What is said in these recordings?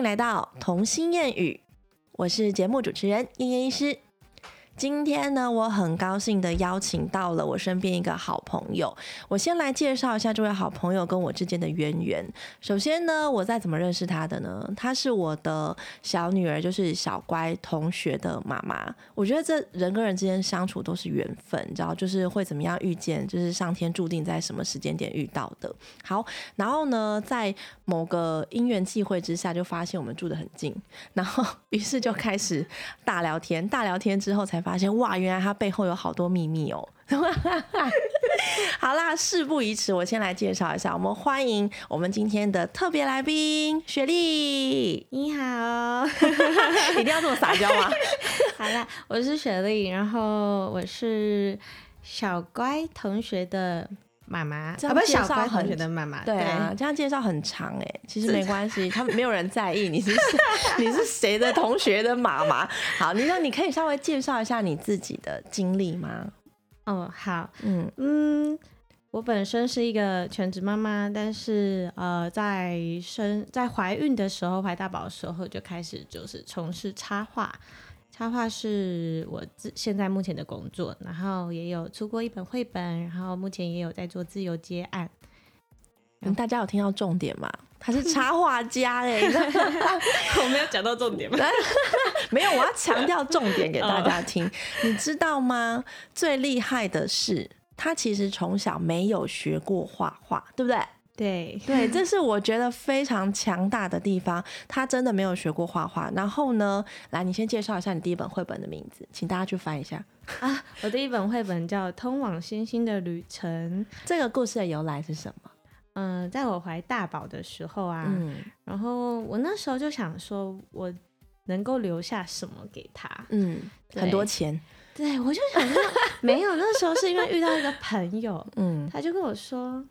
迎来到童心谚语，我是节目主持人燕燕医师。今天呢，我很高兴的邀请到了我身边一个好朋友。我先来介绍一下这位好朋友跟我之间的渊源。首先呢，我在怎么认识他的呢？她是我的小女儿，就是小乖同学的妈妈。我觉得这人跟人之间相处都是缘分，你知道，就是会怎么样遇见，就是上天注定在什么时间点遇到的。好，然后呢，在某个因缘际会之下，就发现我们住得很近，然后于是就开始大聊天。大聊天之后才发。发现哇，原来他背后有好多秘密哦！好啦，事不宜迟，我先来介绍一下，我们欢迎我们今天的特别来宾雪莉。你好，一定要这么撒娇吗？好啦，我是雪莉，然后我是小乖同学的。妈妈，啊，不是小乖同学的妈妈。对啊，这样介绍很长哎，其实没关系，他们没有人在意你是 你是谁的同学的妈妈。好，你说你可以稍微介绍一下你自己的经历吗？哦，好，嗯嗯，我本身是一个全职妈妈，但是呃，在生在怀孕的时候，怀大宝的时候就开始就是从事插画。插画是我自现在目前的工作，然后也有出过一本绘本，然后目前也有在做自由接案。嗯，大家有听到重点吗？他是插画家哎，我没有讲到重点吗？没有，我要强调重点给大家听。你知道吗？最厉害的是，他其实从小没有学过画画，对不对？对 对，这是我觉得非常强大的地方。他真的没有学过画画。然后呢，来，你先介绍一下你第一本绘本的名字，请大家去翻一下啊。我第一本绘本叫《通往星星的旅程》。这个故事的由来是什么？嗯，在我怀大宝的时候啊，然后我那时候就想说，我能够留下什么给他？嗯，很多钱。对，我就想说，没有。那时候是因为遇到一个朋友，嗯，他就跟我说。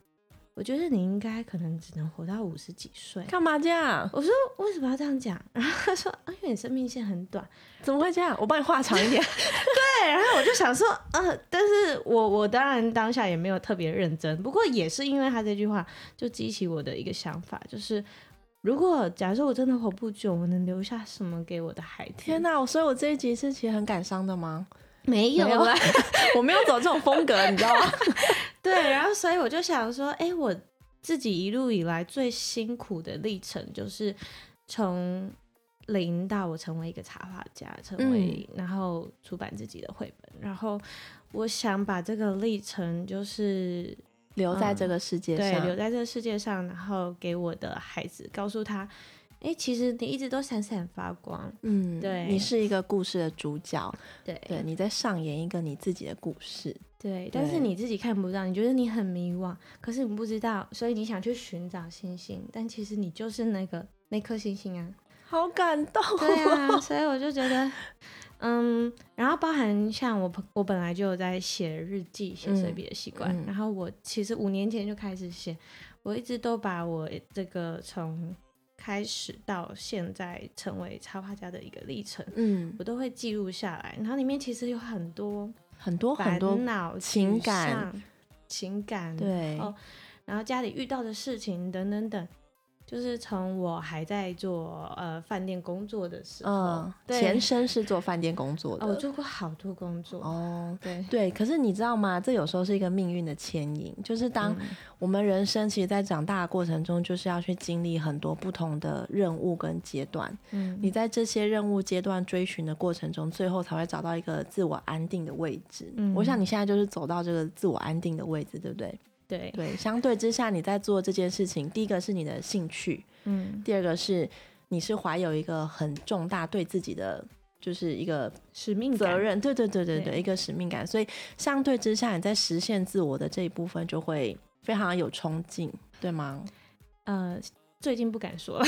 我觉得你应该可能只能活到五十几岁，干嘛这样？我说为什么要这样讲？然后他说啊，因为你生命线很短，怎么会这样？我帮你画长一点。对，然后我就想说，呃，但是我我当然当下也没有特别认真，不过也是因为他这句话，就激起我的一个想法，就是如果假设我真的活不久，我能留下什么给我的孩子？天哪！所以我这一集是其实很感伤的吗？没有啊，我没有走这种风格，你知道吗？对，然后所以我就想说，哎，我自己一路以来最辛苦的历程，就是从零到我成为一个插画家，成为然后出版自己的绘本，然后我想把这个历程就是留在这个世界上，对，留在这个世界上，然后给我的孩子，告诉他。哎，其实你一直都闪闪发光，嗯，对，你是一个故事的主角，对，对，你在上演一个你自己的故事，对，但是你自己看不到，你觉得你很迷惘，可是你不知道，所以你想去寻找星星，但其实你就是那个那颗星星啊，好感动，对啊，所以我就觉得，嗯，然后包含像我，我本来就有在写日记、写随笔的习惯，然后我其实五年前就开始写，我一直都把我这个从开始到现在成为插画家的一个历程，嗯，我都会记录下来。然后里面其实有很多很多很多情感、情感，对，然后家里遇到的事情等等等。就是从我还在做呃饭店工作的时候，嗯，前身 是做饭店工作的，我做过好多工作哦，对对，可是你知道吗？这有时候是一个命运的牵引，就是当我们人生其实，在长大的过程中，就是要去经历很多不同的任务跟阶段，嗯，你在这些任务阶段追寻的过程中，最后才会找到一个自我安定的位置。嗯，我想你现在就是走到这个自我安定的位置，对不对？对对，相对之下，你在做这件事情，第一个是你的兴趣，嗯，第二个是你是怀有一个很重大对自己的就是一个使命责任，对对对对对，一个使命感，所以相对之下，你在实现自我的这一部分就会非常有冲劲，对吗？呃，最近不敢说。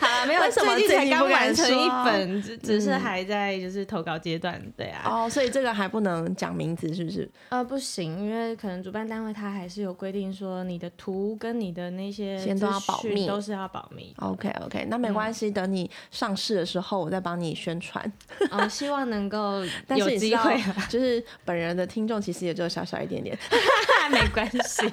好，没有什么最近才刚完成一本，只只是还在就是投稿阶段，对啊。哦，所以这个还不能讲名字，是不是？呃，不行，因为可能主办单位他还是有规定说，你的图跟你的那些先都要保密，都是要保密。OK OK，那没关系，等你上市的时候，我再帮你宣传。哦，希望能够有机会，就是本人的听众其实也只有小小一点点，没关系。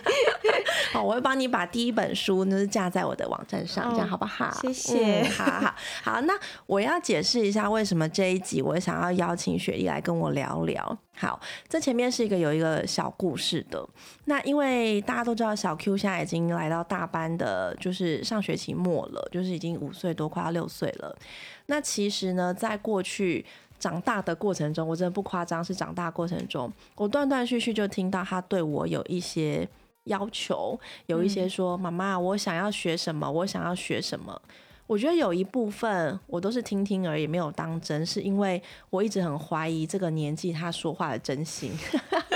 好，我会帮你把第一本书就是架在我的网站上，这样好不好？谢谢。好好好，那我要解释一下为什么这一集我想要邀请雪莉来跟我聊聊。好，这前面是一个有一个小故事的。那因为大家都知道，小 Q 现在已经来到大班的，就是上学期末了，就是已经五岁多，快要六岁了。那其实呢，在过去长大的过程中，我真的不夸张，是长大过程中，我断断续续就听到他对我有一些要求，有一些说：“妈妈，我想要学什么？我想要学什么？”我觉得有一部分我都是听听而已，没有当真，是因为我一直很怀疑这个年纪他说话的真心。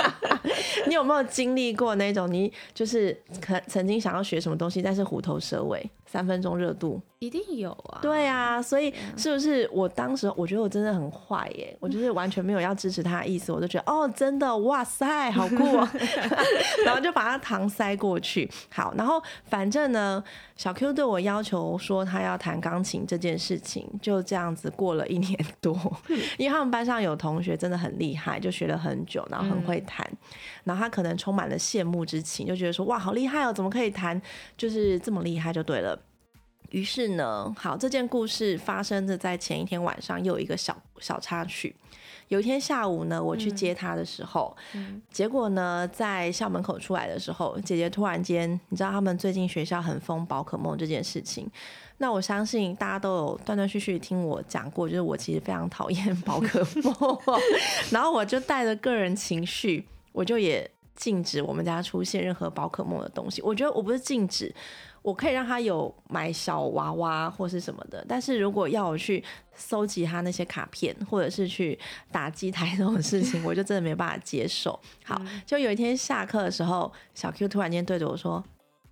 你有没有经历过那种，你就是可曾经想要学什么东西，但是虎头蛇尾？三分钟热度一定有啊，对啊，所以是不是我当时我觉得我真的很坏耶？我就是完全没有要支持他的意思，我就觉得哦，真的哇塞，好酷哦，然后就把他搪塞过去。好，然后反正呢，小 Q 对我要求说他要弹钢琴这件事情，就这样子过了一年多，因为他们班上有同学真的很厉害，就学了很久，然后很会弹，然后他可能充满了羡慕之情，就觉得说哇，好厉害哦，怎么可以弹，就是这么厉害就对了。于是呢，好，这件故事发生的在前一天晚上，又有一个小小插曲。有一天下午呢，我去接他的时候，结果呢，在校门口出来的时候，姐姐突然间，你知道他们最近学校很疯宝可梦这件事情。那我相信大家都有断断续续听我讲过，就是我其实非常讨厌宝可梦，然后我就带着个人情绪，我就也禁止我们家出现任何宝可梦的东西。我觉得我不是禁止。我可以让他有买小娃娃或是什么的，但是如果要我去搜集他那些卡片，或者是去打机台这种事情，我就真的没办法接受。好，就有一天下课的时候，小 Q 突然间对着我说：“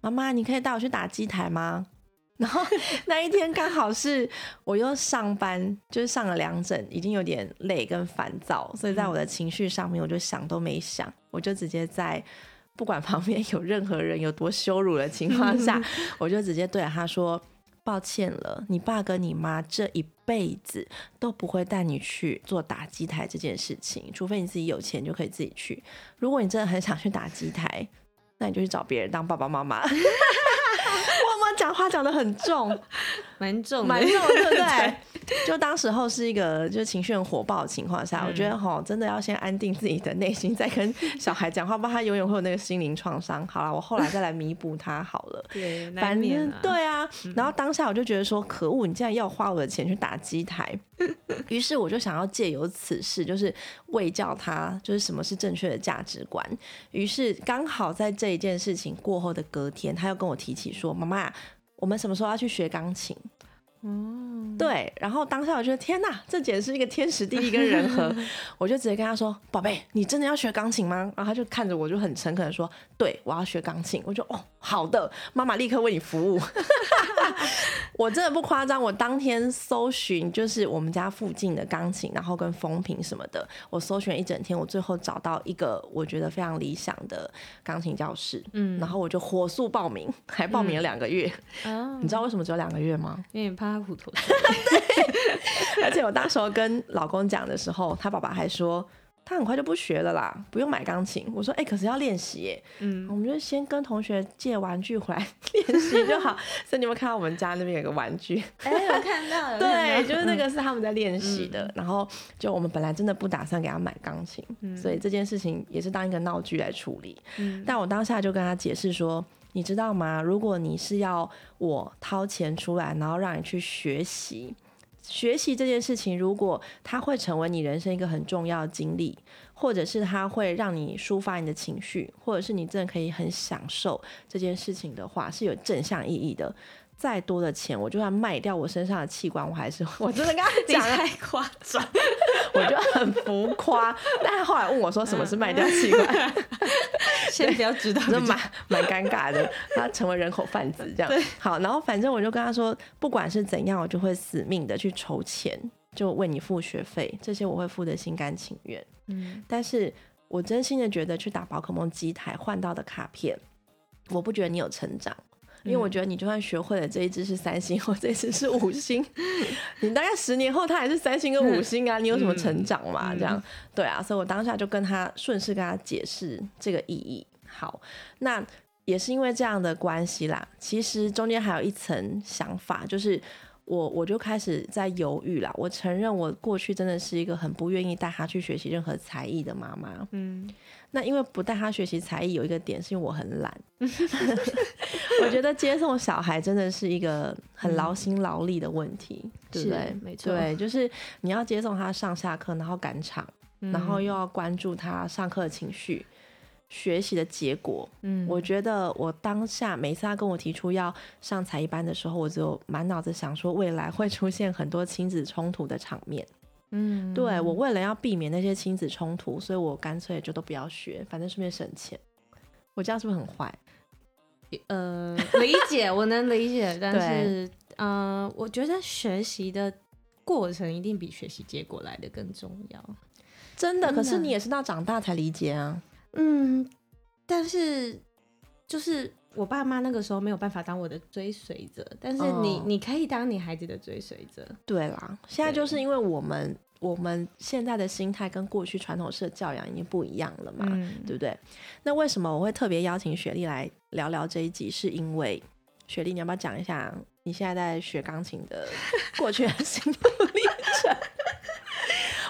妈妈，你可以带我去打机台吗？” 然后那一天刚好是我又上班，就是上了两整，已经有点累跟烦躁，所以在我的情绪上面，我就想都没想，我就直接在。不管旁边有任何人有多羞辱的情况下，我就直接对着他说：“抱歉了，你爸跟你妈这一辈子都不会带你去做打机台这件事情，除非你自己有钱就可以自己去。如果你真的很想去打机台，那你就去找别人当爸爸妈妈。”我们讲话讲的很重，蛮重，蛮重，对不 对？就当时候是一个就情绪很火爆的情况下，我觉得哈，真的要先安定自己的内心，再跟小孩讲话，不然他永远会有那个心灵创伤。好了，我后来再来弥补他好了。对，反正对啊。然后当下我就觉得说，可恶，你竟然要花我的钱去打机台。于是我就想要借由此事，就是喂教他，就是什么是正确的价值观。于是刚好在这一件事情过后的隔天，他又跟我提起说：“妈妈，我们什么时候要去学钢琴？”嗯，对，然后当下我觉得天哪，这简直是一个天时地利跟人和，我就直接跟他说：“宝贝，你真的要学钢琴吗？”然后他就看着我，就很诚恳的说：“对，我要学钢琴。”我就哦，好的，妈妈立刻为你服务。我真的不夸张，我当天搜寻就是我们家附近的钢琴，然后跟风评什么的，我搜寻一整天，我最后找到一个我觉得非常理想的钢琴教室，嗯，然后我就火速报名，还报名了两个月。哦，你知道为什么只有两个月吗？因为怕。他虎头，对，而且我当时候跟老公讲的时候，他爸爸还说他很快就不学了啦，不用买钢琴。我说，哎，可是要练习耶，嗯，我们就先跟同学借玩具回来练习就好。所以你有看到我们家那边有个玩具？哎，有 看到了，对，就是那个是他们在练习的。然后就我们本来真的不打算给他买钢琴，所以这件事情也是当一个闹剧来处理。但我当下就跟他解释说。你知道吗？如果你是要我掏钱出来，然后让你去学习，学习这件事情，如果它会成为你人生一个很重要的经历，或者是它会让你抒发你的情绪，或者是你真的可以很享受这件事情的话，是有正向意义的。再多的钱，我就算卖掉我身上的器官，我还是 我真的跟他讲太夸张，我就 很浮夸。但他后来问我说什么是卖掉器官，现在比较知道，就蛮蛮尴尬的。他成为人口贩子这样。好，然后反正我就跟他说，不管是怎样，我就会死命的去筹钱，就为你付学费，这些我会付的心甘情愿。嗯，但是我真心的觉得去打宝可梦机台换到的卡片，我不觉得你有成长。因为我觉得你就算学会了这一只是三星，或这只是五星，你大概十年后它还是三星跟五星啊，你有什么成长嘛？这样对啊，所以我当下就跟他顺势跟他解释这个意义。好，那。也是因为这样的关系啦，其实中间还有一层想法，就是我我就开始在犹豫啦。我承认我过去真的是一个很不愿意带他去学习任何才艺的妈妈。嗯，那因为不带他学习才艺，有一个点是因为我很懒。我觉得接送小孩真的是一个很劳心劳力的问题，对不对？没错，对，就是你要接送他上下课，然后赶场，然后又要关注他上课的情绪。学习的结果，嗯，我觉得我当下每次他跟我提出要上才艺班的时候，我就满脑子想说未来会出现很多亲子冲突的场面，嗯，对我为了要避免那些亲子冲突，所以我干脆就都不要学，反正顺便省钱。我这样是不是很坏？呃，理解，我能理解，但是，呃，我觉得学习的过程一定比学习结果来的更重要。真的，可是你也是到长大才理解啊。嗯，但是就是我爸妈那个时候没有办法当我的追随者，但是你你可以当你孩子的追随者。对啦，现在就是因为我们我们现在的心态跟过去传统式的教养已经不一样了嘛，对不对？那为什么我会特别邀请雪莉来聊聊这一集？是因为雪莉，你要不要讲一下你现在在学钢琴的过去的心路历程？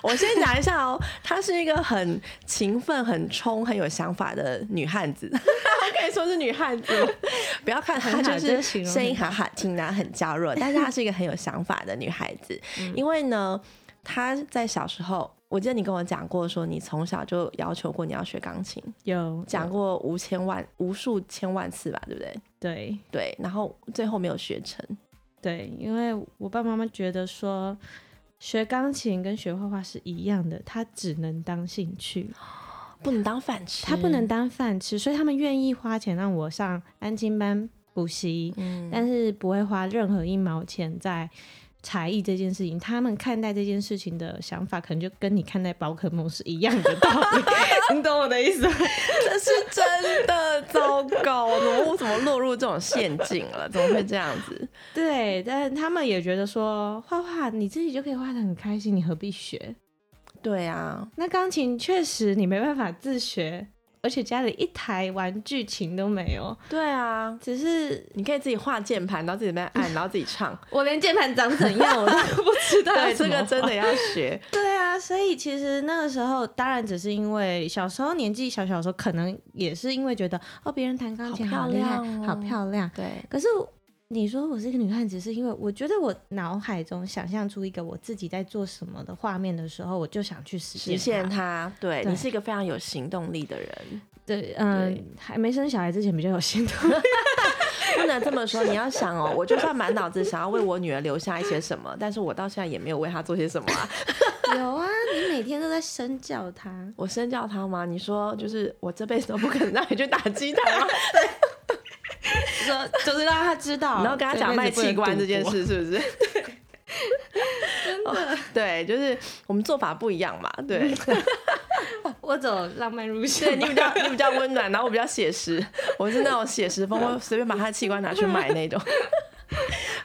我先讲一下哦，她是一个很勤奋、很冲、很有想法的女汉子，我 可以说是女汉子。不要看她就是声音很好听啊，很娇弱，但是她是一个很有想法的女孩子。因为呢，她在小时候，我记得你跟我讲过，说你从小就要求过你要学钢琴，有讲过无千万、无数千万次吧，对不对？对对，然后最后没有学成。对，因为我爸爸妈妈觉得说。学钢琴跟学画画是一样的，它只能当兴趣，不能当饭吃。它不能当饭吃，所以他们愿意花钱让我上安静班补习，但是不会花任何一毛钱在。才艺这件事情，他们看待这件事情的想法，可能就跟你看待宝可梦是一样的道理。你懂我的意思吗？这是真的糟糕，我怎么落入这种陷阱了？怎么会这样子？对，但他们也觉得说，画画你自己就可以画的很开心，你何必学？对啊，那钢琴确实你没办法自学。而且家里一台玩具琴都没有。对啊，只是你可以自己画键盘，然后自己在按，然后自己唱。我连键盘长怎样我都 不知道。对，这个真的要学。对啊，所以其实那个时候，当然只是因为小时候年纪小小的时候，可能也是因为觉得哦，别人弹钢琴好厉害，好漂亮。对，可是。你说我是一个女汉子，是因为我觉得我脑海中想象出一个我自己在做什么的画面的时候，我就想去实实现它。对你是一个非常有行动力的人。对，嗯，还没生小孩之前比较有行动力。不能这么说，你要想哦，我就算满脑子想要为我女儿留下一些什么，但是我到现在也没有为她做些什么啊。有啊，你每天都在身教她。我身教她吗？你说就是我这辈子都不可能让你去打鸡蛋吗？说就是让他知道，然后跟他讲卖器官这件事，是不是？真的，对，就是我们做法不一样嘛。对，我走浪漫路线，你比较你比较温暖，然后我比较写实，我是那种写实风，我随便把他的器官拿去买那种。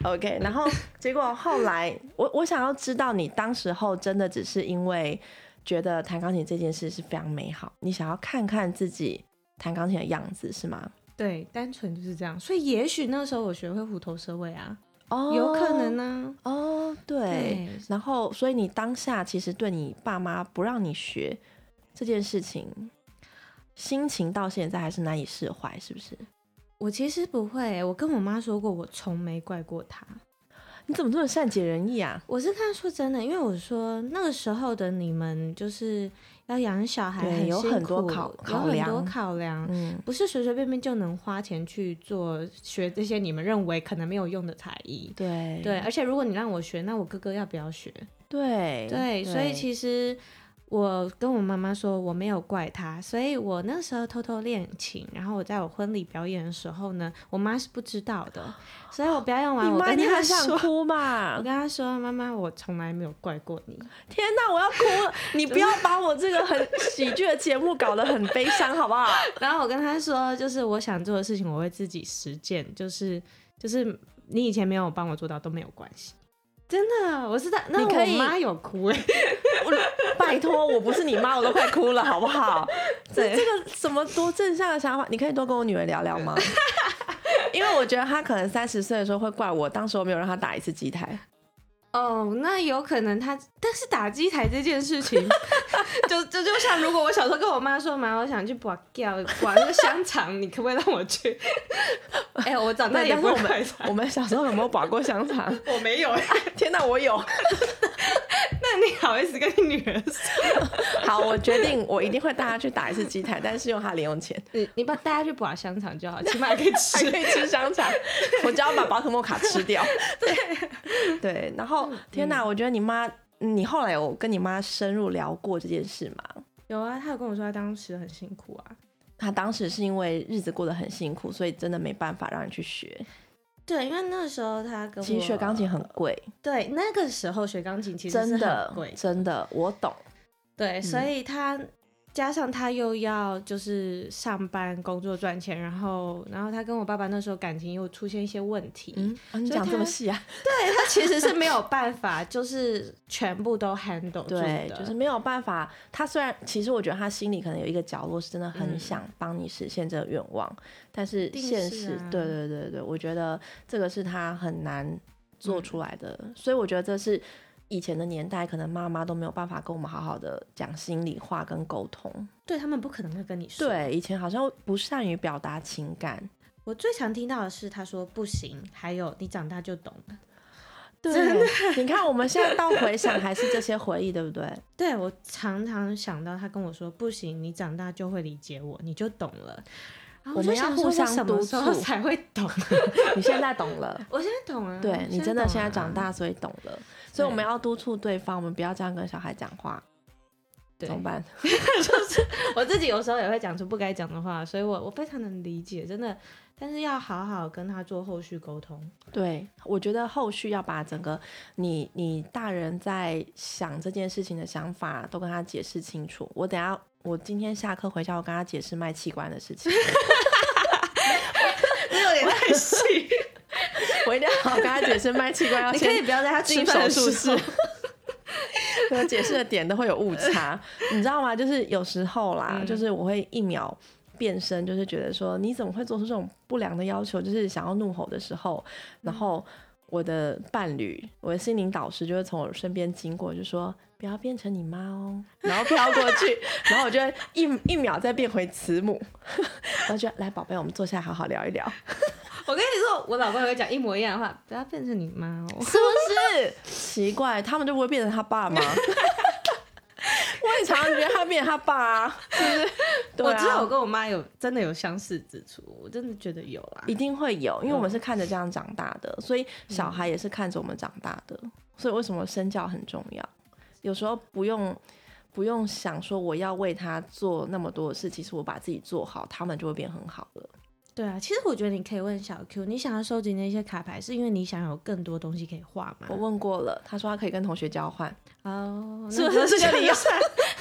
OK，然后结果后来，我我想要知道，你当时候真的只是因为觉得弹钢琴这件事是非常美好，你想要看看自己弹钢琴的样子，是吗？对，单纯就是这样，所以也许那时候我学会虎头蛇尾啊，哦，有可能呢，哦，对，然后所以你当下其实对你爸妈不让你学这件事情，心情到现在还是难以释怀，是不是？我其实不会，我跟我妈说过，我从没怪过她。你怎么这么善解人意啊？我是看说真的，因为我说那个时候的你们就是。要养小孩很有很多考考量，很多考量，嗯，不是随随便便就能花钱去做学这些你们认为可能没有用的才艺，对对，而且如果你让我学，那我哥哥要不要学？对对，所以其实。我跟我妈妈说我没有怪他，所以我那时候偷偷练琴，然后我在我婚礼表演的时候呢，我妈是不知道的，所以我表演完，我跟她想哭嘛，我跟她说妈妈，我从来没有怪过你。天哪，我要哭了！你不要把我这个很喜剧的节目搞得很悲伤，好不好？然后我跟她说，就是我想做的事情，我会自己实践，就是就是你以前没有帮我做到都没有关系。真的，我是在那我妈有哭哎，拜托，我不是你妈，我都快哭了，好不好？这 对这个什么多正向的想法，你可以多跟我女儿聊聊吗？因为我觉得她可能三十岁的时候会怪我，当时我没有让她打一次机台。哦，那有可能他，但是打机台这件事情，就就就像如果我小时候跟我妈说，妈，我想去拔掉拔那个香肠，你可不可以让我去？哎、我长大对，也不但是我们会，我们小时候有没有拔过香肠？我没有哎、天哪，我有！那你好意思跟你女儿说？好，我决定我一定会带她去打一次机台，但是用她零用钱，你你把大家去拔香肠就好，起码还可以还吃可。以吃香肠。我只要把宝可梦卡吃掉。对对，然后天哪，我觉得你妈，你后来有跟你妈深入聊过这件事吗？有啊，她有跟我说她当时很辛苦啊。她当时是因为日子过得很辛苦，所以真的没办法让你去学。对，因为那时候他跟我其实学钢琴很贵，对，那个时候学钢琴其实真的贵，真的，我懂。对，所嗯以他加上他又要就是上班工作赚钱，然后然后他跟我爸爸那时候感情又出现一些问题，嗯，啊你讲这么细啊？对他其实是没有办法，就是全部都 handle 住对，的，就是没有办法。他虽然其实我觉得他心里可能有一个角落是真的很嗯想帮你实现这个愿望，但是现实，对对对对，我觉得这个是他很难做嗯出来的，所以我觉得这是。以前的年代，可能妈妈都没有办法跟我们好好的讲心里话跟沟通。对他们不可能会跟你说。对，以前好像不善于表达情感。我最常听到的是他说不行，还有你长大就懂了。对，你看我们现在到回想还是这些回忆，对不对？对我常常想到他跟我说不行，你长大就会理解我，你就懂了。我们要互相督促才会懂？你现在懂了。我现在懂了。对你真的现在长大，所以懂了。所以我们要督促对方，我们不要这样跟小孩讲话，怎么办？就是我自己有时候也会讲出不该讲的话，所以我我非常能理解，真的。但是要好好跟他做后续沟通。对，我觉得后续要把整个你你大人在想这件事情的想法都跟他解释清楚。我等下我今天下课回家，我跟他解释卖器官的事情，这有点太细，我一定要好好跟他解释卖器官要你可以先不要在他进吃饭手术室。我解释的点都会有误差，你知道吗？就是有时候啦，嗯。就是我会一秒变身，就是觉得说你怎么会做出这种不良的要求，就是想要怒吼的时候，然后我的伴侣，我的心灵导师就会从我身边经过，就说不要变成你妈哦，然后飘过去，然后我就会一一秒再变回慈母，然后就来宝贝，我们坐下来好好聊一聊，我跟你说，我老公也会讲一模一样的话，不要变成你妈哦。是不是？奇怪，他们就不会变成他爸吗？我也常常觉得他变成他爸啊，是不是？对啊我知道我跟我妈有真的有相似之处，我真的觉得有啊。一定会有，因为我们是看着这样长大的，所以嗯小孩也是看着我们长大的，所以为什么身教很重要？有时候不用不用想说我要为他做那么多的事，其实我把自己做好，他们就会变很好了。对啊，其实我觉得你可以问小 Q，你想要收集那些卡牌，是因为你想有更多东西可以画吗？我问过了，他说他可以跟同学交换，哦，是不是这个理由就算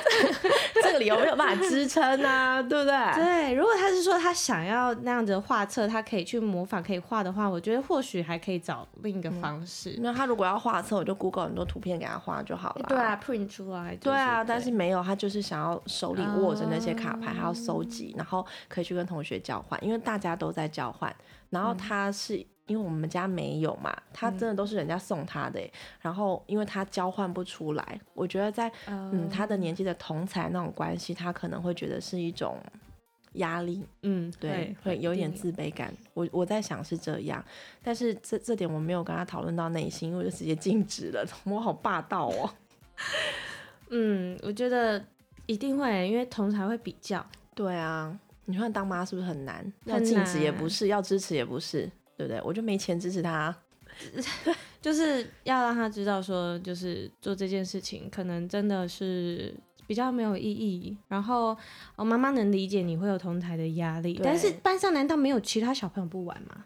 这个理由没有办法支撑啊，对不对？对，如果他是说他想要那样子的画册，他可以去模仿，可以画的话，我觉得或许还可以找另一个方式。那他如果要画册，我就 Google 很多图片给他画就好了。对啊，print 出来、就是。对啊，但是没有，他就是想要手里握着那些卡牌，哦还要收集，然后可以去跟同学交换，因为大家都在交换。然后他是、因为我们家没有嘛，他真的都是人家送他的欸、然后因为他交换不出来，我觉得在嗯他的年纪的同才那种关系，他可能会觉得是一种压力，嗯，对，会有点自卑感。我我在想是这样，但是这这点我没有跟他讨论到内心，因为我就直接禁止了。我好霸道哦。嗯，我觉得一定会，因为同才会比较。对啊，你看当妈是不是很难？要禁止也不是，要支持也不是，对不对？我就没钱支持他。就是要让他知道说，就是做这件事情可能真的是比较没有意义。然后，哦，妈妈能理解你会有同台的压力，但是班上难道没有其他小朋友不玩吗？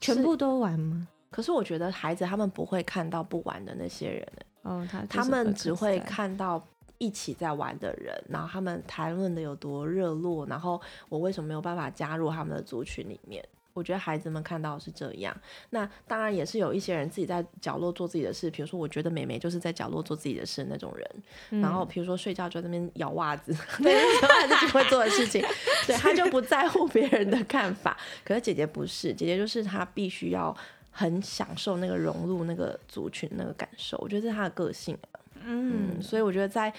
全部都玩吗？可是我觉得孩子他们不会看到不玩的那些人，哦，他他们只会。看到一起在玩的人，然后他们谈论的有多热络，然后我为什么没有办法加入他们的族群里面？我觉得孩子们看到是这样，那当然也是有一些人自己在角落做自己的事，比如说我觉得美美就是在角落做自己的事那种人，然后比如说睡觉就在那边咬袜子，对，是自己会做的事情，对，他就不在乎别人的看法。可是姐姐不是，姐姐就是她必须要很享受那个融入那个族群那个感受，我觉得这是她的个性嗯，所以我觉得在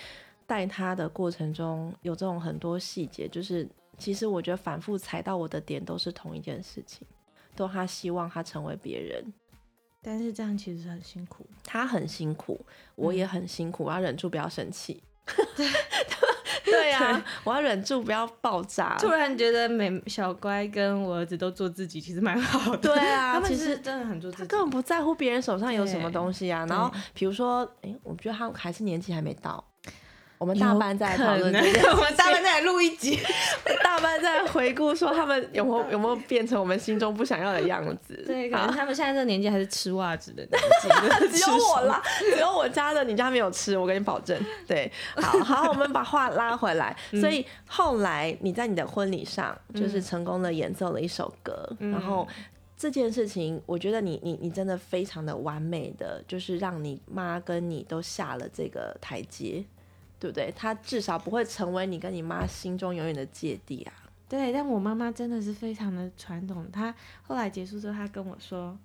带她的过程中有这种很多细节，就是。其实我觉得反复踩到我的点都是同一件事情，都他希望他成为别人，但是这样其实很辛苦，他很辛苦，我也很辛苦，我要忍住不要生气。对呀，我要忍住不要爆炸。突然觉得每小乖跟我儿子都做自己，其实蛮好的。对啊，他们其实真的很做自己，根本不在乎别人手上有什么东西啊。然后比如说，哎，我觉得他还是年纪还没到。我们大班在讨论我们大班在录一集，大班在回顾说他们有没有有没有变成我们心中不想要的样子。对，可能他们现在这个年纪还是吃袜子的年纪。只有我啦，只有我家的，你家没有吃，我跟你保证。对，好好，我们把话拉回来。所以后来你在你的婚礼上就是成功的演奏了一首歌，然后这件事情，我觉得你你你真的非常的完美的，就是让你妈跟你都下了这个台阶。对不对？他至少不会成为你跟你妈心中永远的芥蒂啊。对，但我妈妈真的是非常的传统。她后来结束之后，她跟我说：“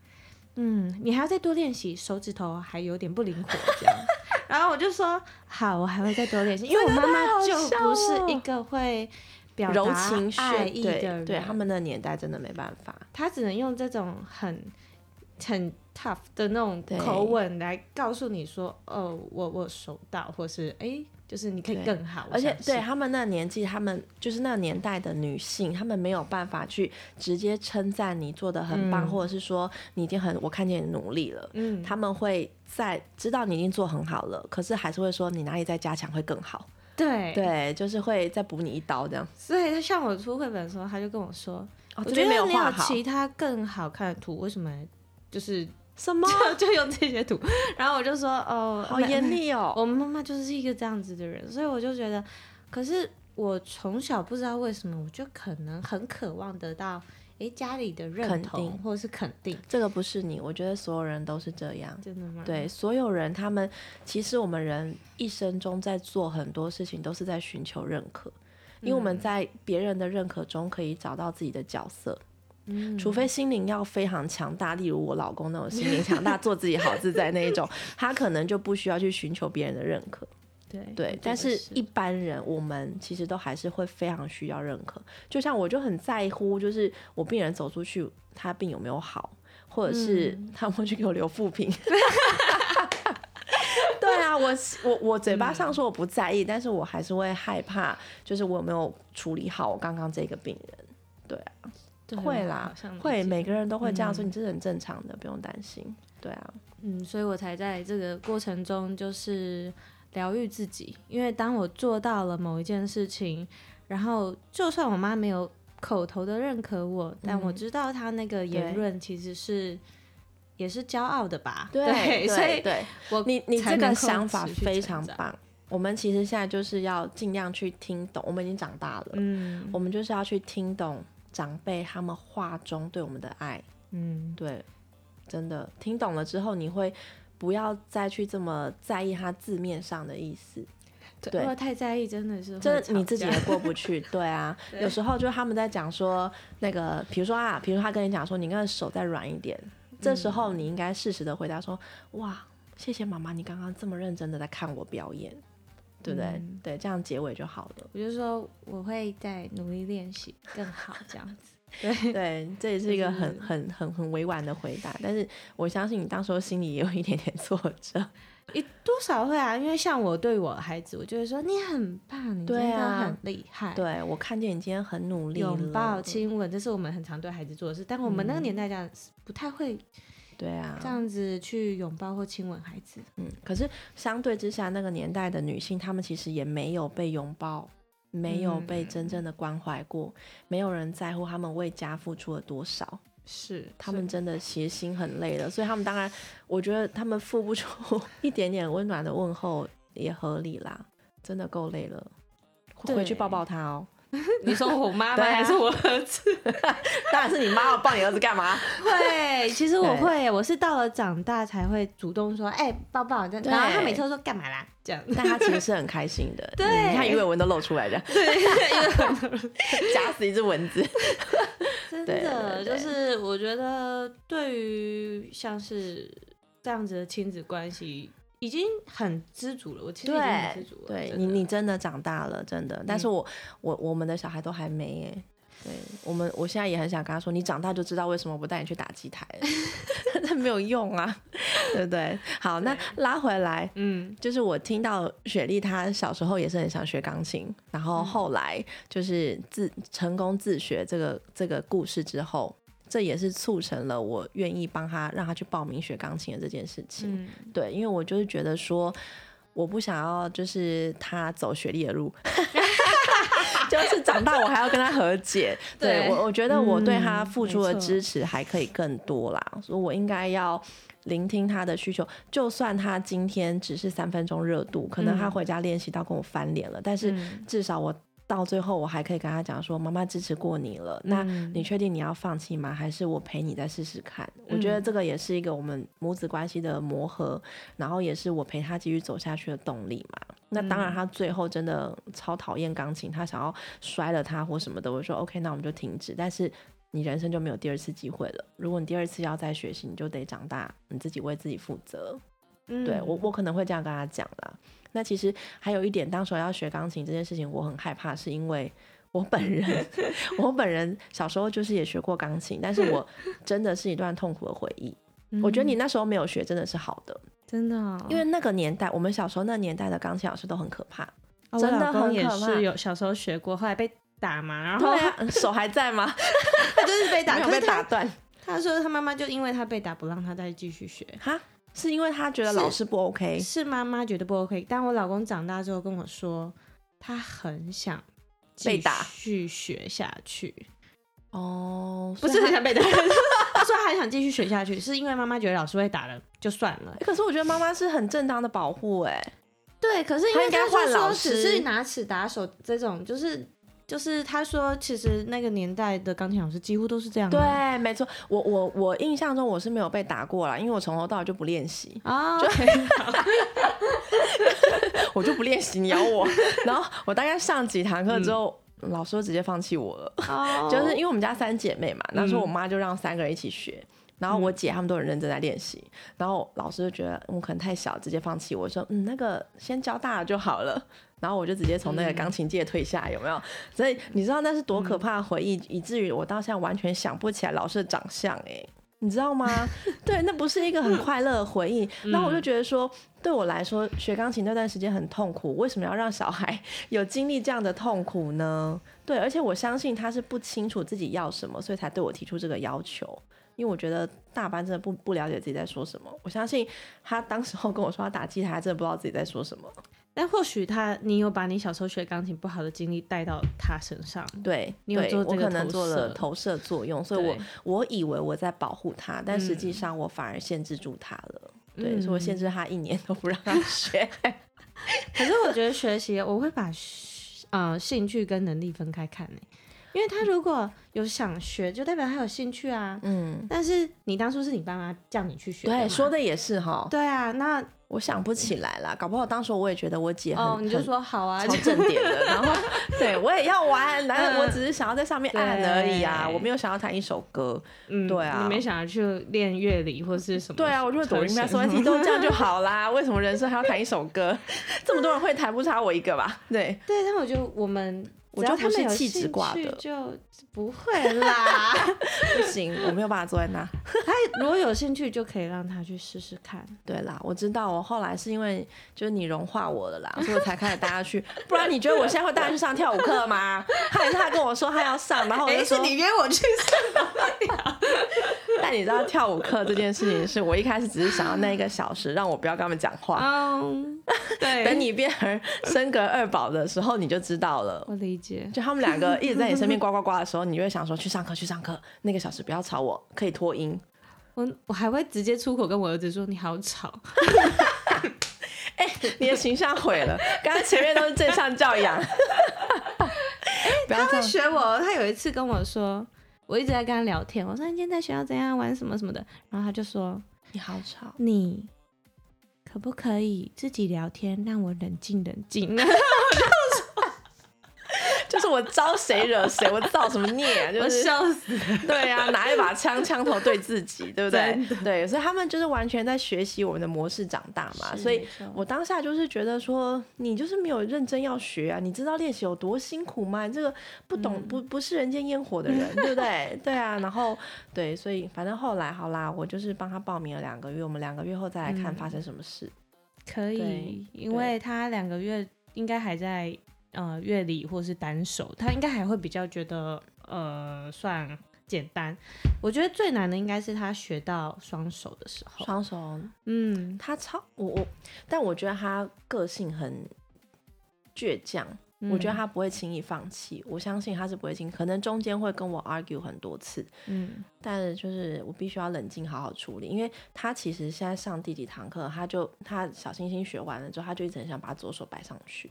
嗯，你还要再多练习，手指头还有点不灵活。”这样。然后我就说：“好，我还会再多练习。”因为我妈妈就不是一个会表达爱意的人。对他们的年代真的没办法，她只能用这种很很 tough 的那种口吻来告诉你说：“哦，我我收到，或是哎。”就是你可以更好，而且对他们那年纪，他们就是那个年代的女性，他们没有办法去直接称赞你做的很棒，或者是说你已经很我看见你努力了。嗯，他们会在知道你已经做很好了，可是还是会说你哪里再加强会更好。对对，就是会再补你一刀这样。所以他像我出绘本的时候，他就跟我说：“我觉得没有其他更好看的图，为什么就是？”什么 就用这些图，然后我就说哦，好严厉哦。我妈妈就是一个这样子的人，所以我就觉得，可是我从小不知道为什么，我就可能很渴望得到哎家里的认同或者是肯定。这个不是你，我觉得所有人都是这样。真的吗？对，所有人他们其实我们人一生中在做很多事情都是在寻求认可，因为我们在别人的认可中可以找到自己的角色。除非心灵要非常强大，例如我老公那种心灵强大、做自己好自在那一种，他可能就不需要去寻求别人的认可。对对，但是一般人，我们其实都还是会非常需要认可。就像我就很在乎，就是我病人走出去，他病有没有好，或者是他会去给我留副评。对啊，我我我嘴巴上说我不在意，但是我还是会害怕，就是我有没有处理好我刚刚这个病人。对啊。会啦，会，每个人都会这样说，你这是很正常的，不用担心。对啊，嗯，所以我才在这个过程中就是疗愈自己，因为当我做到了某一件事情，然后就算我妈没有口头的认可我，但我知道她那个言论其实是也是骄傲的吧？对，所以对我你你这个想法非常棒。我们其实现在就是要尽量去听懂，我们已经长大了，嗯，我们就是要去听懂。长辈他们话中对我们的爱，嗯，对，真的。听懂了之后，你会不要再去这么在意他字面上的意思，对，如果太在意，真的是真的你自己也过不去。对啊，有时候就他们在讲说那个，比如说啊，比如他跟你讲说，你的手再软一点，这时候你应该适时的回答说，哇，谢谢妈妈，你刚刚这么认真的在看我表演。对不对？对，这样结尾就好了。我就说我会再努力练习更好，这样子。对对，这也是一个很很很很委婉的回答。但是我相信你当时候心里也有一点点挫折，你多少会啊？因为像我对我孩子，我就会说你很棒，你真的很厉害。对我看见你今天很努力，拥抱、亲吻，这是我们很常对孩子做的事。但我们那个年代这样不太会。对啊，这样子去拥抱或亲吻孩子，嗯，可是相对之下，那个年代的女性，她们其实也没有被拥抱，没有被真正的关怀过，没有人在乎她们为家付出了多少，是，她们真的其实心很累了，所以她们当然，我觉得她们付不出 一点点温暖的问候也合理啦，真的够累了，回去抱抱她哦。你说我妈妈还是我儿子？当然是你妈要抱你儿子干嘛？会，其实我会，我是到了长大才会主动说，哎，抱抱。然后他每次都说干嘛啦？这样，但他其实是很开心的。对，你看鱼尾纹都露出来的，对，夹死一只蚊子。真的，就是我觉得对于像是这样子的亲子关系。已经很知足了，我其实已经很知足了。对你，你真的长大了，真的。但是我，我我们的小孩都还没耶。对我们，我现在也很想跟他说，你长大就知道为什么不带你去打机台了，那没有用啊，对不对？好，那拉回来，嗯，就是我听到雪莉她小时候也是很想学钢琴，然后后来就是自成功自学这个这个故事之后。这也是促成了我愿意帮他让他去报名学钢琴的这件事情。对，因为我就是觉得说，我不想要就是他走学历的路 就是长大我还要跟他和解。对我，我觉得我对他付出的支持还可以更多啦，所以我应该要聆听他的需求。就算他今天只是三分钟热度，可能他回家练习到跟我翻脸了，但是至少我。到最后，我还可以跟他讲说：“妈妈支持过你了，那你确定你要放弃吗？还是我陪你再试试看？”我觉得这个也是一个我们母子关系的磨合，然后也是我陪他继续走下去的动力嘛。那当然，他最后真的超讨厌钢琴，他想要摔了它或什么的，我说：“OK，那我们就停止。”但是你人生就没有第二次机会了。如果你第二次要再学习，你就得长大，你自己为自己负责。对我，我可能会这样跟他讲啦。那其实还有一点，当时要学钢琴这件事情，我很害怕，是因为我本人，我本人小时候就是也学过钢琴，但是我 真的是一段痛苦的回忆。我觉得你那时候没有学，真的是好的，真的，因为那个年代，我们小时候那年代的钢琴老师都很可怕，真的很可怕。有小时候学过，后来被打嘛，然后手还在吗？他就是被打，被打断。他说他妈妈就因为他被打，不让他再继续学。哈。是因为他觉得老师不 OK，是妈妈觉得不 OK。但我老公长大之后跟我说，他很想被打，继续学下去。哦，不是很想被打，他说还想继续学下去，是因为妈妈觉得老师会打了就算了。可是我觉得妈妈是很正当的保护，哎，对，可是因为他说只是拿尺打手这种，就是。就是他说，其实那个年代的钢琴老师几乎都是这样。对，没错。我我我印象中我是没有被打过啦，因为我从头到尾就不练习啊，我就不练习，你咬我。然后我大概上几堂课之后，老师就直接放弃我了。就是因为我们家三姐妹嘛，那时候我妈就让三个人一起学，然后我姐他们都很认真在练习，然后老师就觉得我可能太小，直接放弃我说，嗯，那个先教大了就好了。然后我就直接从那个钢琴界退下，有没有？所以你知道那是多可怕的回忆，以至于我到现在完全想不起来老师的长相，哎，你知道吗？对，那不是一个很快乐的回忆。然后我就觉得说，对我来说学钢琴那段时间很痛苦，为什么要让小孩 有经历这样的痛苦呢？对，而且我相信他是不清楚自己要什么，所以才对我提出这个要求。因为我觉得大班真的不不了解自己在说什么。我相信他当时候跟我说他打击他，真的不知道自己在说什么。但或许他，你有把你小时候学钢琴不好的经历带到他身上，对，你有做这个做了投射作用，所以我我以为我在保护他，但实际上我反而限制住他了，对，所以我限制他一年都不让他学。可是我觉得学习，我会把呃兴趣跟能力分开看呢，因为他如果有想学，就代表他有兴趣啊，嗯，但是你当初是你爸妈叫你去学，对，说的也是哈，对啊，那。我想不起来了，搞不好当时我也觉得我姐哦，你就说好啊，超正点的，然后 对我也要玩，然后我只是想要在上面按而已啊，我没有想要弹一首歌，嗯，对啊，你没想要去练乐理或是什么？对啊，我就会抖音啊，什么题都这样就 好啦，为什么人生还要弹一首歌？这么多人会弹，不差我一个吧？对，对，但我觉得我们。我觉得他是气质挂的，就不会啦。不行，我没有办法坐在那。他如果有兴趣，就可以让他去试试看。对啦，我知道。我后来是因为就是你融化我了啦，所以我才开始带他去。不然你觉得我现在会带他去上跳舞课吗？他也是他跟我说他要上，然后我就说你约我去上。但你知道跳舞课这件事情，是我一开始只是想要那一个小时，让我不要跟他们讲话。嗯，对。等你变成升格二宝的时候，你就知道了。我理解。就他们两个一直在你身边呱呱呱的时候，你就会想说去上课去上课，那个小时不要吵我，可以脱音。我我还会直接出口跟我儿子说你好吵。哎，你的形象毁了。刚刚前面都是正向教养。他会。学我。他有一次跟我说，我一直在跟他聊天，我说你今天在学校怎样玩什么什么的，然后他就说你好吵，你可不可以自己聊天，让我冷静冷静？就 是我招谁惹谁，我造什么孽啊？就是笑死。对啊，拿一把枪，枪头对自己，对不对？对，所以他们就是完全在学习我们的模式长大嘛。所以我当下就是觉得说，你就是没有认真要学啊，你知道练习有多辛苦吗？你这个不懂、嗯不不是人间烟火的人，对不对？对啊，然后对，所以反正后来好啦，我就是帮他报名了两个月，我们两个月后再来看嗯发生什么事。可以，因为他两个月应该还在呃乐理或是单手，他应该还会比较觉得呃算简单。我觉得最难的应该是他学到双手的时候。双手，嗯，他超我我，但我觉得他个性很倔强。我觉得嗯他不会轻易放弃，我相信他是不会轻，可能中间会跟我 argue 很多次，嗯但是就是我必须要冷静好好处理，因为他其实现在上第几堂课，他就他小星星学完了之后，他就一直很想把左手摆上去，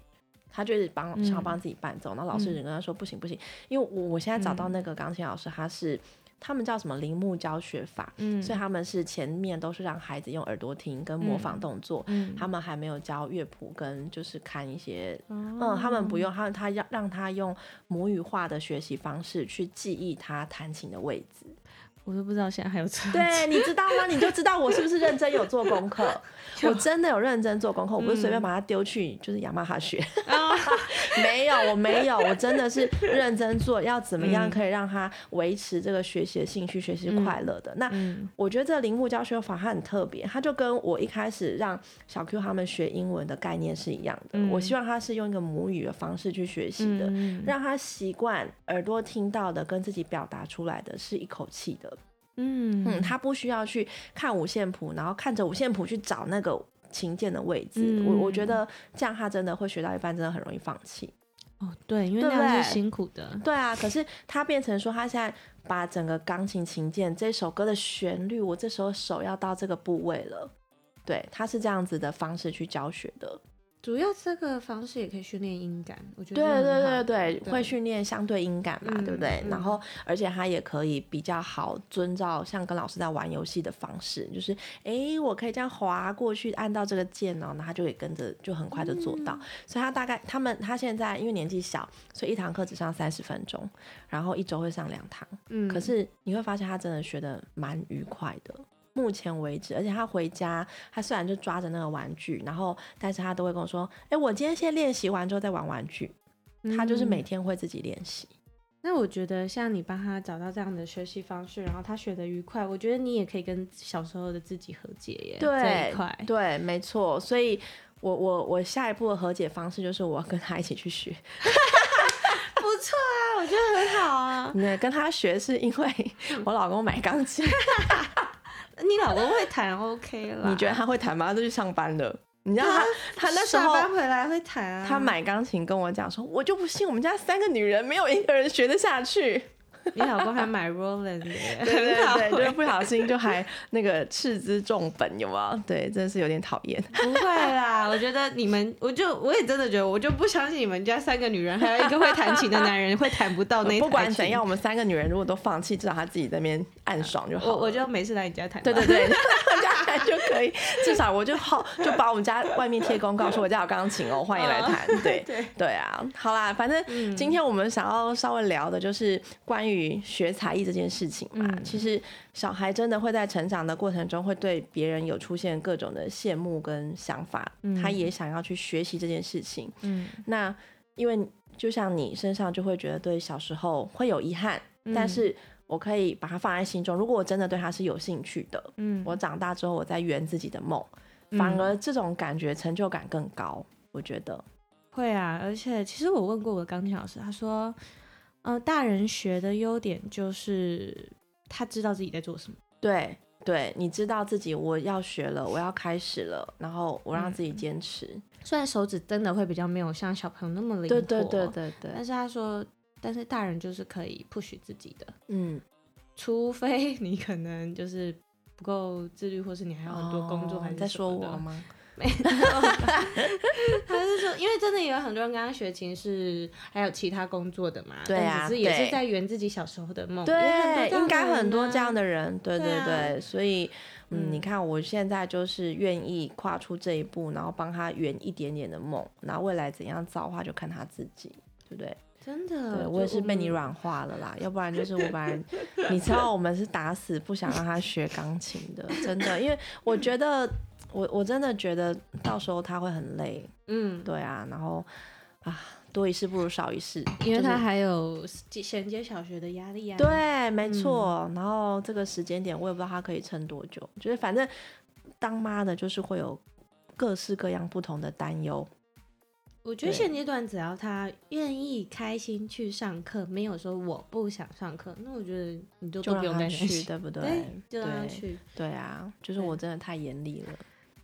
他就是帮嗯想要帮自己伴奏，然后老师就跟他说不行不行，因为我我现在找到嗯。那个钢琴老师，他是他们叫什么铃木教学法，嗯，所以他们是前面都是让孩子用耳朵听跟模仿动作，嗯。他们还没有教乐谱跟就是看一些嗯嗯，他们不用，他他要让他用母语化的学习方式去记忆他弹琴的位置。我都不知道现在还有这。对，你知道吗？你就知道我是不是认真有做功课。我真的有认真做功课，我不是随便把它丢去就是雅马哈学。啊，没有，我没有，我真的是认真做，要怎么样嗯可以让他维持这个学习的兴趣，学习快乐的。那嗯我觉得这个铃木教学法它很特别，它就跟我一开始让小 Q 他们学英文的概念是一样的。嗯我希望他是用一个母语的方式去学习的，嗯让他习惯耳朵听到的跟自己表达出来的是一口气的。嗯嗯，他不需要去看五线谱，然后看着五线谱去找那个琴键的位置。我我觉嗯得这样他真的会学到一半，真的很容易放弃。哦对，因为那样是辛苦的。对啊，可是他变成说，他现在把整个钢琴琴键这首歌的旋律，我这时候手要到这个部位了。对，他是这样子的方式去教学的。主要这个方式也可以训练音感，我觉得对对对对，会训练相对音感嘛，嗯对不对？嗯然后，而且他也可以比较好遵照像跟老师在玩游戏的方式，就是诶，我可以这样滑过去，按到这个键哦，那他就可以跟着，就很快就做到。所以他大概他们他现在因为年纪小，所以一堂课只上三十分钟，然后一周会上两堂。嗯，可是你会发现他真的学的蛮愉快的。目前为止，而且他回家，他虽然就抓着那个玩具，然后但是他都会跟我说：“哎、我今天先练习完之后再玩玩具。”他就是每嗯天会自己练习。那我觉得像你帮他找到这样的学习方式，然后他学的愉快，我觉得你也可以跟小时候的自己和解耶。对，对，没错。所以我我我下一步的和解方式就是我要跟他一起去学。不错啊，我觉得很好啊。那跟他学是因为 我老公买钢琴，你老公会弹 OK 了？你觉得他会弹吗？他都去上班了。你知道他他那时候下班回来会弹啊？他买钢琴跟我讲说，我就不信我们家三个女人没有一个人学得下去。你老公还买 Roland 的，对好对，就是不小心就还那个斥资重本，有没有？对，真的是有点讨厌。不会啦，我觉得你们，我就我也真的觉得，我就不相信你们家三个女人，还有一个会弹琴的男人会弹不到那一不管怎样，，我们三个女人如果都放弃，至少她自己在那边暗爽就好。我我就每次来你家弹吧。对对对，我家弹就可以，至少我就好就把我们家外面贴公告说我家有钢琴哦，欢迎来弹。对对对啊，好啦，反正嗯今天我们想要稍微聊的就是关于学才艺这件事情嘛。嗯其实小孩真的会在成长的过程中，会对别人有出现各种的羡慕跟想法，嗯他也想要去学习这件事情。嗯，那因为就像你身上就会觉得对小时候会有遗憾，嗯但是我可以把它放在心中。如果我真的对他是有兴趣的，嗯我长大之后我再圆自己的梦，反而这种感觉成就感更高。我觉得，会啊，而且其实我问过我的钢琴老师，他说，呃，大人学的优点就是他知道自己在做什么。对对，你知道自己我要学了，我要开始了，然后我让自己嗯坚持。虽然手指真的会比较没有像小朋友那么灵活，对对对对对，但是他说，但是大人就是可以 push 自己的，嗯，除非你可能就是不够自律，或是你还有很多工作哦还是你在说我吗？没有，他是说，因为真的有很多人刚刚学琴是还有其他工作的嘛，对啊，只是也是在圆自己小时候的梦，对，应该很多这样的的人，对对对，所以。嗯，你看我现在就是愿意跨出这一步，然后帮他圆一点点的梦，然后未来怎样造化就看他自己，对不对？真的，对我也是被你软化了啦，要不然就是我本来 你知道我们是打死不想让他学钢琴的，真的，因为我觉得我我真的觉得到时候他会很累，嗯，对啊，然后啊。多一事不如少一事，因为他还有衔接小学的压力啊。对，没错。然后这个时间点，我也不知道他可以撑多久。就是反正当妈的，就是会有各式各样不同的担忧。我觉得现阶段只要他愿意开心去上课，没有说我不想上课，那我觉得你就都不用去，对不 对？对，就让他去。对啊，就是我真的太严厉了。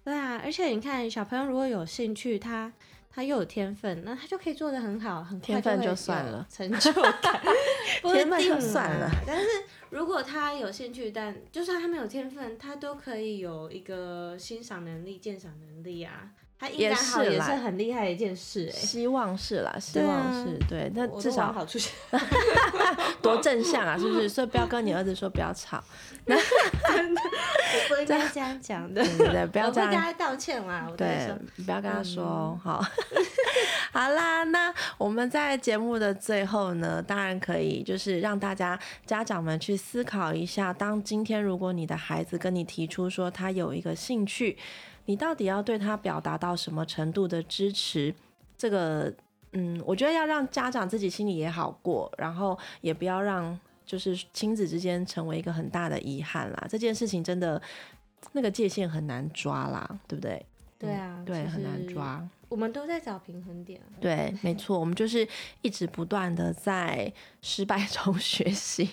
对啊，而且你看，小朋友如果有兴趣，他。他又有天分，那他就可以做的很好，很天分就算了，成就感，天分就算了。但是如果他有兴趣，但就算他没有天分，他都可以有一个欣赏能力、鉴赏能力啊。他应该好也是很厉害的一件事，哎，希望是啦，希望是对，那至少好出现，多正向啊，是不是？所以不要跟你儿子说不要吵，真的，我不应该这样讲的，对对，不要 这样，跟他道歉啦，对，不要跟他说，好，好啦，那我们在节目的最后呢，当然可以就是让大家家长们去思考一下，当今天如果你的孩子跟你提出说他有一个兴趣。你到底要对他表达到什么程度的支持？这个，嗯，我觉得要让家长自己心里也好过，然后也不要让就是亲子之间成为一个很大的遗憾啦。这件事情真的那个界限很难抓啦，对不对？对啊，对，很难抓。我们都在找平衡点。对，没错，我们就是一直不断的在失败中 学习，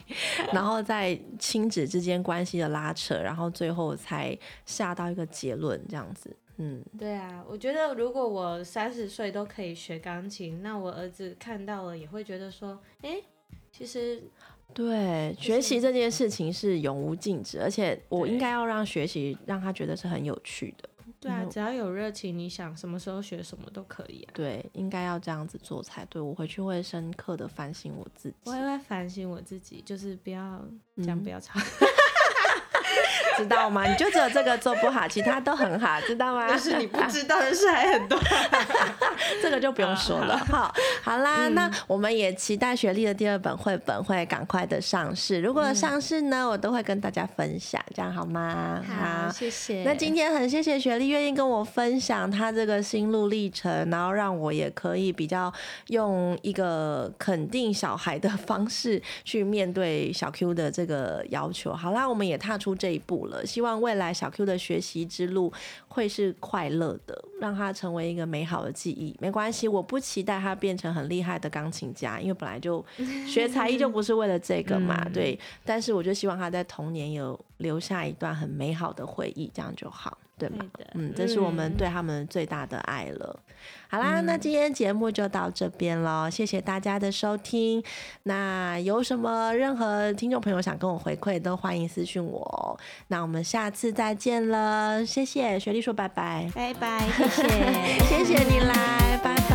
然后在亲子之间关系的拉扯，然后最后才下到一个结论，这样子。嗯，对啊，我觉得如果我三十岁都可以学钢琴，那我儿子看到了也会觉得说，哎，其实对学习这件事情是永无禁止，而且我应该要让学习让他觉得是很有趣的。对啊，只要有热情，你想什么时候学什么都可以啊。对，应该要这样子做才对。我回去会深刻的反省我自己。我也会反省我自己，就是不要这样，不要吵。知道吗？你就只有这个做不好，其他都很好，知道吗？但是你不知道的事还很多，这个就不用说了。好，好啦，那我们也期待雪莉的第二本绘本会赶快的上市。如果上市呢，我都会跟大家分享，这样好吗？好，谢谢。那今天很谢谢雪莉愿意跟我分享她这个心路历程，然后让我也可以比较用一个肯定小孩的方式去面对小 Q 的这个要求。好啦，我们也踏出这一步。了，希望未来小 Q 的学习之路会是快乐的，让他成为一个美好的记忆。没关系，我不期待他变成很厉害的钢琴家，因为本来就 学才艺就不是为了这个嘛。对，但是我就希望他在童年有留下一段很美好的回忆，这样就好。对吗？嗯，这是我们对他们最大的爱了。好啦，那今天节目就到这边了，谢谢大家的收听。那有什么任何听众朋友想跟我回馈，都欢迎私讯我。那我们下次再见了，谢谢雪莉说拜拜，拜拜，谢谢，谢谢你来，拜拜。